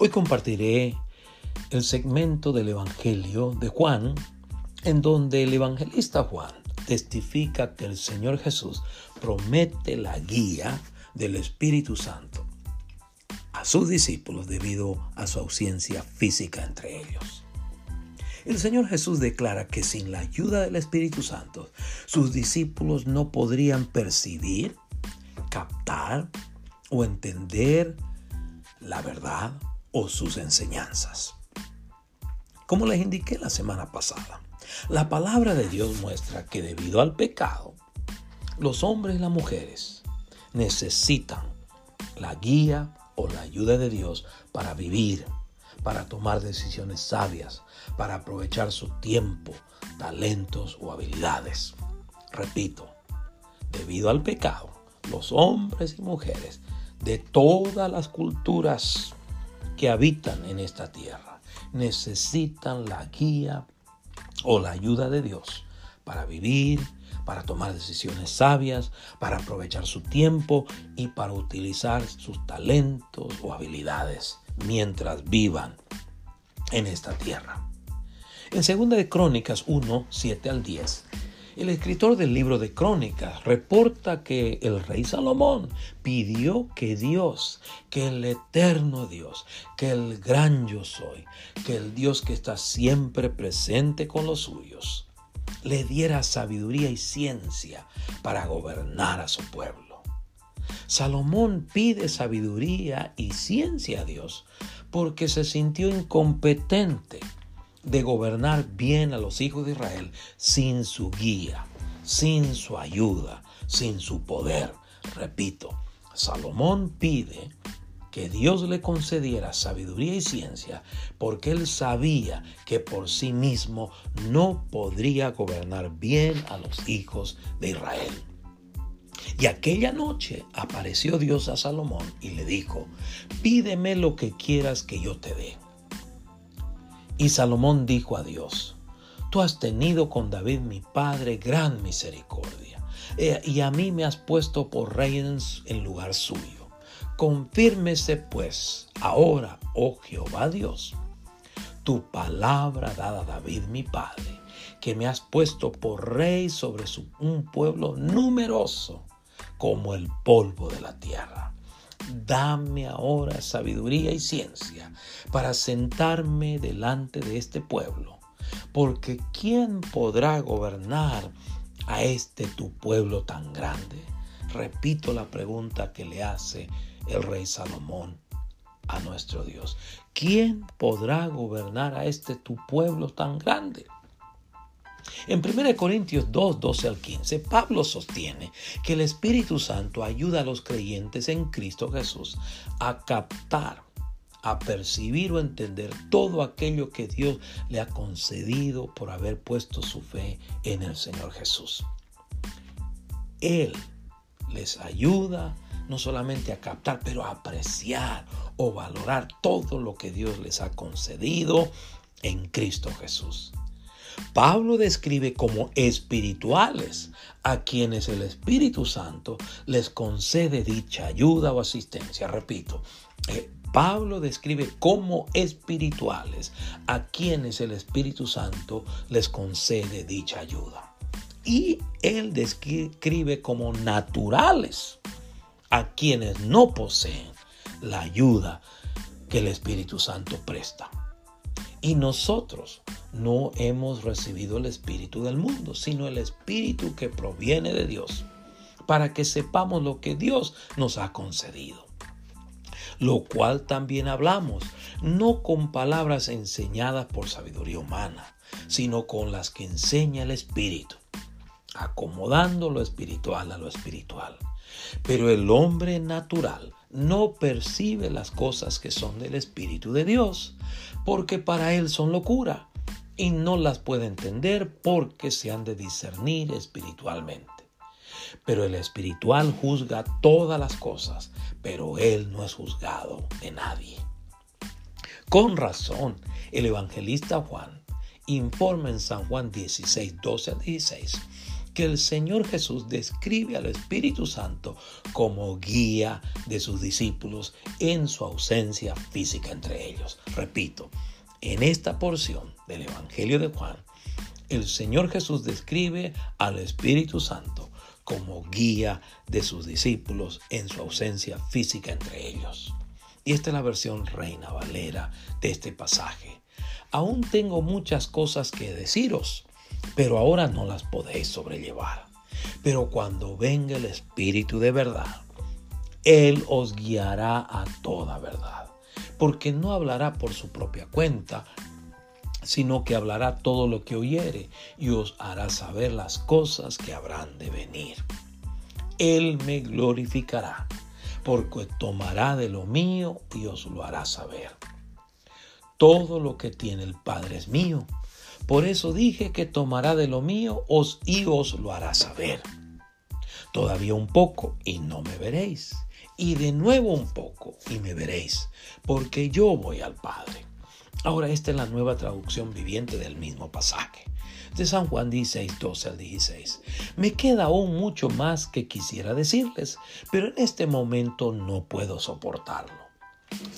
Hoy compartiré el segmento del Evangelio de Juan, en donde el evangelista Juan testifica que el Señor Jesús promete la guía del Espíritu Santo a sus discípulos debido a su ausencia física entre ellos. El Señor Jesús declara que sin la ayuda del Espíritu Santo, sus discípulos no podrían percibir, captar o entender la verdad o sus enseñanzas. Como les indiqué la semana pasada, la palabra de Dios muestra que debido al pecado, los hombres y las mujeres necesitan la guía o la ayuda de Dios para vivir, para tomar decisiones sabias, para aprovechar su tiempo, talentos o habilidades. Repito, debido al pecado, los hombres y mujeres de todas las culturas que habitan en esta tierra necesitan la guía o la ayuda de Dios para vivir, para tomar decisiones sabias, para aprovechar su tiempo y para utilizar sus talentos o habilidades mientras vivan en esta tierra. En 2 de Crónicas 1, 7 al 10, el escritor del libro de Crónicas reporta que el rey Salomón pidió que Dios, que el eterno Dios, que el gran yo soy, que el Dios que está siempre presente con los suyos, le diera sabiduría y ciencia para gobernar a su pueblo. Salomón pide sabiduría y ciencia a Dios porque se sintió incompetente de gobernar bien a los hijos de Israel sin su guía, sin su ayuda, sin su poder. Repito, Salomón pide que Dios le concediera sabiduría y ciencia porque él sabía que por sí mismo no podría gobernar bien a los hijos de Israel. Y aquella noche apareció Dios a Salomón y le dijo, pídeme lo que quieras que yo te dé. Y Salomón dijo a Dios, Tú has tenido con David mi padre gran misericordia, eh, y a mí me has puesto por rey en lugar suyo. Confírmese pues ahora, oh Jehová Dios, tu palabra dada a David mi padre, que me has puesto por rey sobre un pueblo numeroso como el polvo de la tierra dame ahora sabiduría y ciencia para sentarme delante de este pueblo, porque ¿quién podrá gobernar a este tu pueblo tan grande? Repito la pregunta que le hace el rey Salomón a nuestro Dios. ¿Quién podrá gobernar a este tu pueblo tan grande? En 1 Corintios 2, 12 al 15, Pablo sostiene que el Espíritu Santo ayuda a los creyentes en Cristo Jesús a captar, a percibir o entender todo aquello que Dios le ha concedido por haber puesto su fe en el Señor Jesús. Él les ayuda no solamente a captar, pero a apreciar o valorar todo lo que Dios les ha concedido en Cristo Jesús. Pablo describe como espirituales a quienes el Espíritu Santo les concede dicha ayuda o asistencia. Repito, eh, Pablo describe como espirituales a quienes el Espíritu Santo les concede dicha ayuda. Y él describe como naturales a quienes no poseen la ayuda que el Espíritu Santo presta. Y nosotros no hemos recibido el Espíritu del mundo, sino el Espíritu que proviene de Dios, para que sepamos lo que Dios nos ha concedido. Lo cual también hablamos, no con palabras enseñadas por sabiduría humana, sino con las que enseña el Espíritu, acomodando lo espiritual a lo espiritual. Pero el hombre natural no percibe las cosas que son del Espíritu de Dios, porque para él son locura y no las puede entender porque se han de discernir espiritualmente. Pero el espiritual juzga todas las cosas, pero él no es juzgado de nadie. Con razón, el evangelista Juan informa en San Juan 16, 12 a 16 que el Señor Jesús describe al Espíritu Santo como guía de sus discípulos en su ausencia física entre ellos. Repito, en esta porción del Evangelio de Juan, el Señor Jesús describe al Espíritu Santo como guía de sus discípulos en su ausencia física entre ellos. Y esta es la versión Reina Valera de este pasaje. Aún tengo muchas cosas que deciros, pero ahora no las podéis sobrellevar. Pero cuando venga el Espíritu de verdad, Él os guiará a toda verdad, porque no hablará por su propia cuenta, sino que hablará todo lo que oyere y os hará saber las cosas que habrán de venir. Él me glorificará, porque tomará de lo mío y os lo hará saber. Todo lo que tiene el Padre es mío. Por eso dije que tomará de lo mío os y os lo hará saber. Todavía un poco y no me veréis. Y de nuevo un poco y me veréis, porque yo voy al Padre. Ahora esta es la nueva traducción viviente del mismo pasaje. De San Juan 16, 12 al 16. Me queda aún mucho más que quisiera decirles, pero en este momento no puedo soportarlo.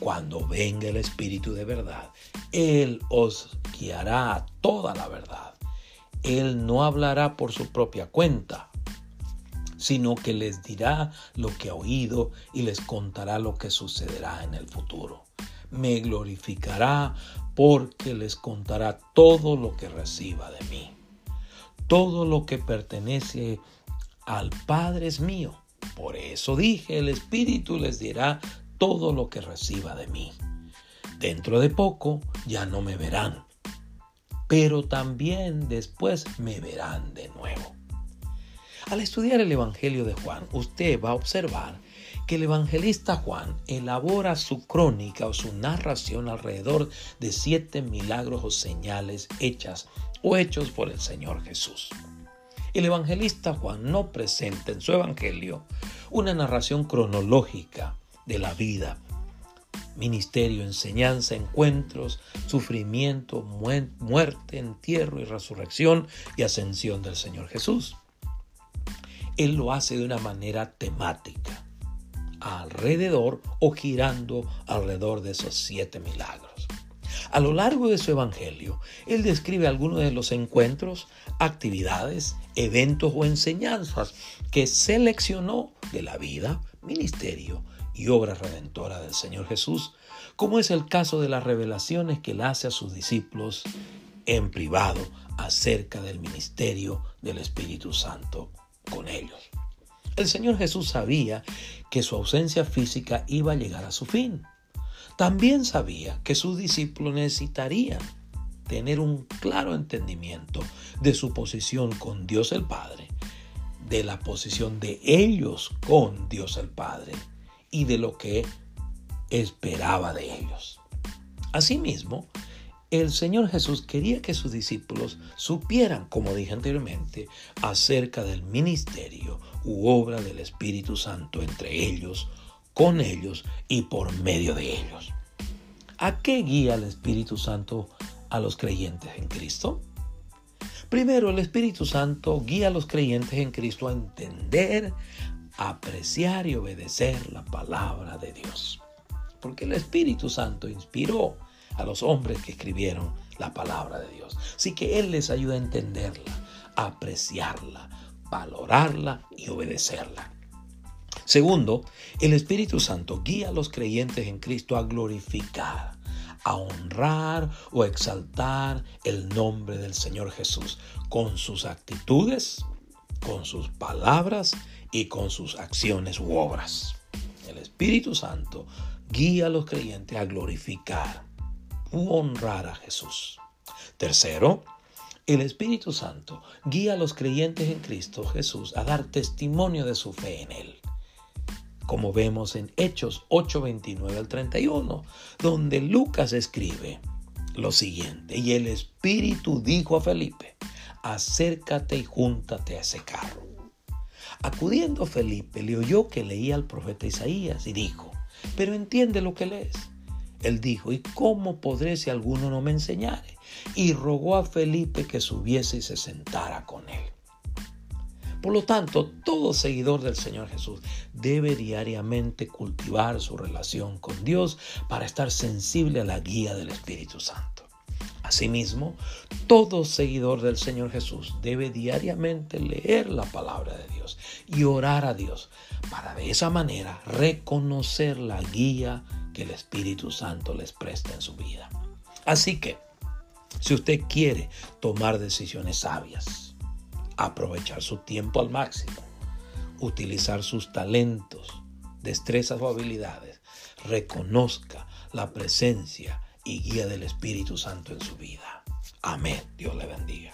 Cuando venga el Espíritu de verdad, Él os guiará a toda la verdad. Él no hablará por su propia cuenta, sino que les dirá lo que ha oído y les contará lo que sucederá en el futuro me glorificará porque les contará todo lo que reciba de mí. Todo lo que pertenece al Padre es mío. Por eso dije, el Espíritu les dirá todo lo que reciba de mí. Dentro de poco ya no me verán, pero también después me verán de nuevo. Al estudiar el Evangelio de Juan, usted va a observar que el evangelista Juan elabora su crónica o su narración alrededor de siete milagros o señales hechas o hechos por el Señor Jesús. El evangelista Juan no presenta en su evangelio una narración cronológica de la vida, ministerio, enseñanza, encuentros, sufrimiento, muerte, entierro y resurrección y ascensión del Señor Jesús. Él lo hace de una manera temática alrededor o girando alrededor de esos siete milagros. A lo largo de su evangelio, él describe algunos de los encuentros, actividades, eventos o enseñanzas que seleccionó de la vida, ministerio y obra redentora del Señor Jesús, como es el caso de las revelaciones que él hace a sus discípulos en privado acerca del ministerio del Espíritu Santo con ellos. El Señor Jesús sabía que su ausencia física iba a llegar a su fin. También sabía que sus discípulos necesitarían tener un claro entendimiento de su posición con Dios el Padre, de la posición de ellos con Dios el Padre y de lo que esperaba de ellos. Asimismo, el Señor Jesús quería que sus discípulos supieran, como dije anteriormente, acerca del ministerio u obra del Espíritu Santo entre ellos, con ellos y por medio de ellos. ¿A qué guía el Espíritu Santo a los creyentes en Cristo? Primero, el Espíritu Santo guía a los creyentes en Cristo a entender, apreciar y obedecer la palabra de Dios. Porque el Espíritu Santo inspiró a los hombres que escribieron la palabra de Dios. Así que Él les ayuda a entenderla, a apreciarla, valorarla y obedecerla. Segundo, el Espíritu Santo guía a los creyentes en Cristo a glorificar, a honrar o exaltar el nombre del Señor Jesús con sus actitudes, con sus palabras y con sus acciones u obras. El Espíritu Santo guía a los creyentes a glorificar, honrar a Jesús. Tercero, el Espíritu Santo guía a los creyentes en Cristo Jesús a dar testimonio de su fe en Él. Como vemos en Hechos 8:29 al 31, donde Lucas escribe lo siguiente, y el Espíritu dijo a Felipe, acércate y júntate a ese carro. Acudiendo Felipe, le oyó que leía al profeta Isaías y dijo, pero entiende lo que lees. Él dijo, ¿y cómo podré si alguno no me enseñare? Y rogó a Felipe que subiese y se sentara con él. Por lo tanto, todo seguidor del Señor Jesús debe diariamente cultivar su relación con Dios para estar sensible a la guía del Espíritu Santo. Asimismo, todo seguidor del Señor Jesús debe diariamente leer la palabra de Dios y orar a Dios para de esa manera reconocer la guía que el Espíritu Santo les presta en su vida. Así que, si usted quiere tomar decisiones sabias, aprovechar su tiempo al máximo, utilizar sus talentos, destrezas o habilidades, reconozca la presencia y guía del Espíritu Santo en su vida. Amén. Dios le bendiga.